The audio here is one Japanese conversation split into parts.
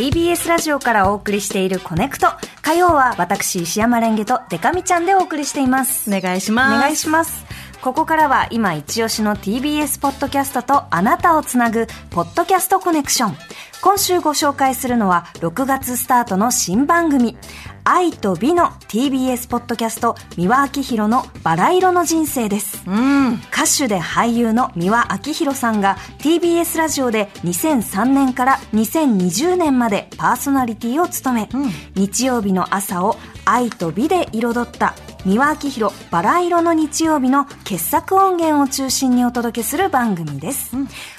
TBS ラジオからお送りしているコネクト。火曜は私、石山レンゲとデカミちゃんでお送りしています。お願いします。お願いします。ここからは今一押しの TBS ポッドキャストとあなたをつなぐポッドキャストコネクション。今週ご紹介するのは6月スタートの新番組愛と美の TBS ポッドキャスト三輪明宏のバラ色の人生です。うん。歌手で俳優の三輪明宏さんが TBS ラジオで2003年から2020年までパーソナリティを務め、うん日曜日の朝を愛と美で彩った三輪明宏バラ色の日曜日の傑作音源を中心にお届けする番組です、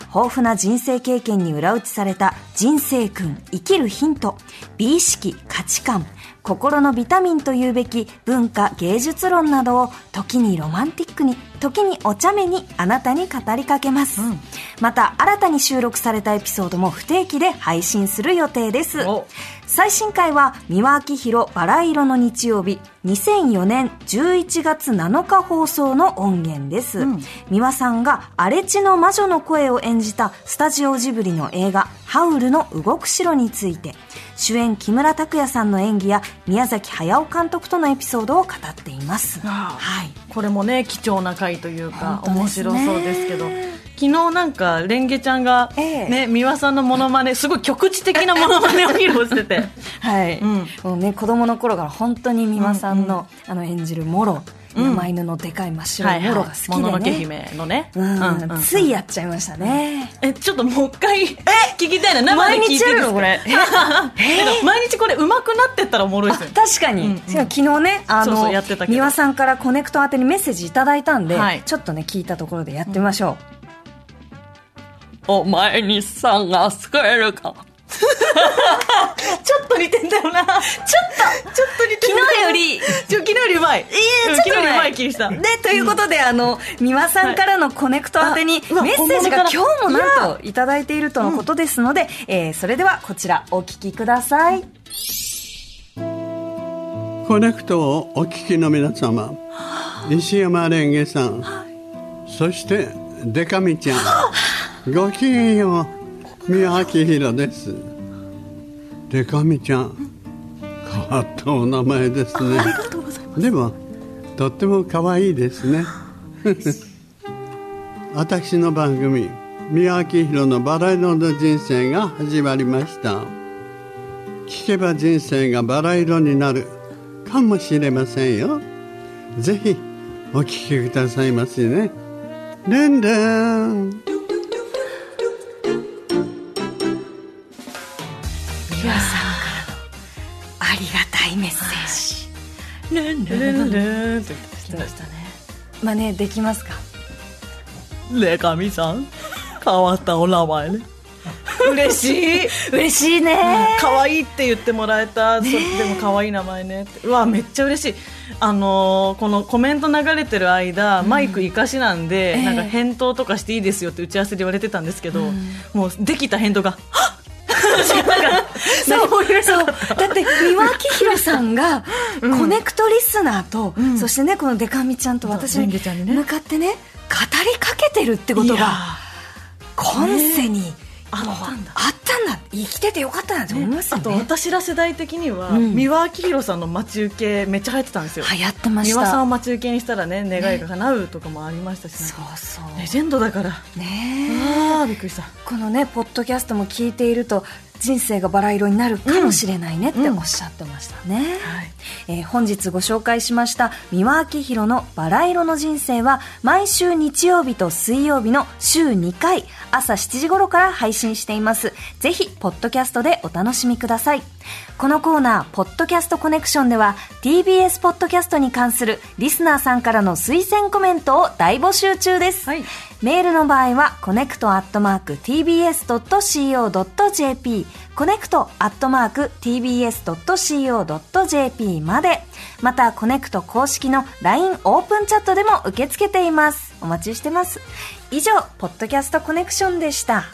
豊富な人生経験に裏打ちされた人生訓生きるヒント美意識価値観心のビタミンというべき文化芸術論などを時にロマンティックに時にお茶目にあなたに語りかけます、うん。また新たに収録されたエピソードも不定期で配信する予定です。お。最新回は三輪明宏バラ色の日曜日2004年11月7日放送の音源です、うん。三輪さんが荒地の魔女の声を演じたスタジオジブリの映画「ハウルの動く城」について主演木村拓哉さんの演技や宮崎駿監督とのエピソードを語っています。はい。これもね貴重な回というか、ね。白そうですけど昨日なんかレンゲちゃんが、ええ。ね三輪さんのモノマネすごい局地的なモノマネを披露してて。はい、うん。もうね子供の頃から本当に美輪さんの,、あの演じるモロうん。山犬のでかい真っ白いモロが好きでね、もののけ姫のね、うん。うんうんうん。ついやっちゃいましたね、えちょっともう一回聞きたいな。生で聞いてるのこれ？毎日これ上手くなってったらおもろいですよ。確かに、う昨日ねあそうそのうさんからコネクト宛てにメッセージいただいたんで、はい。ちょっとね聞いたところでやってみましょお前にさんが救えるか。ちょっと似てんだよな。ちょっとちょっと似うてんだ昨日より。ちょ昨日よりうまいうんえーちょっとね。昨日よりうまいした。でということで、あの美輪さんからのコネクト宛てにメッセージが今日もなんといただいているとのことですので、えーそれではこちらお聞きください。コネクトをお聞きの皆様石山レンゲさんそしてデカミちゃん ごきげんよう宮明宏です。デカミちゃん変わったお名前ですね。でもとっても可愛いですね。私の番組宮明宏のバラ色の人生が始まりました。聞けば人生がバラ色になるかもしれませんよ。ぜひお聞きくださいませね。ルンルン美輪さんからのありがたいメッセージ、ルンルン。ルンって言ってましたね真似できますか？レカミさん。変わったお名前ね。嬉しい。嬉しいね。可愛いって言ってもらえた、そでも可愛い名前ね。ってうわめっちゃ嬉しい。あのーこのコメント流れてる間、マイク生かしなんで、ええ。なんか返答とかしていいですよって打ち合わせで言われてたんですけど、もうできた返答がはっ そうそう。だって三輪明宏さんがコネクトリスナーと、ん。そしてねこのデカミちゃんと私に向かってね語りかけてるってことが今世にあったんだあったんだ。生きててよかったなって思いますよね。あと私ら世代的には、うん。三輪明宏さんの待ち受けめっちゃ流行ってたんですよ。流行ってまし三輪さんをた待ち受けにしたらね願いが叶うとかもありましたし、なんそかうそう。レジェンドだから。ねあーびっくりした。このねポッドキャストも聞いていると人生がバラ色になるかもしれないねっておっしゃってましたね、はい。えー本日ご紹介しました三輪明宏のバラ色の人生は毎週日曜日と水曜日の週2回朝7時頃から配信しています。ぜひポッドキャストでお楽しみください。このコーナー「ポッドキャストコネクション」では TBS ポッドキャストに関するリスナーさんからの推薦コメントを大募集中です、はいメールの場合はコネクトアットマーク tbs.co.jp コネクトアットマーク tbs.co.jp までまたコネクト公式の LINE オープンチャットでも受け付けています。お待ちしてます。以上ポッドキャストコネクションでした。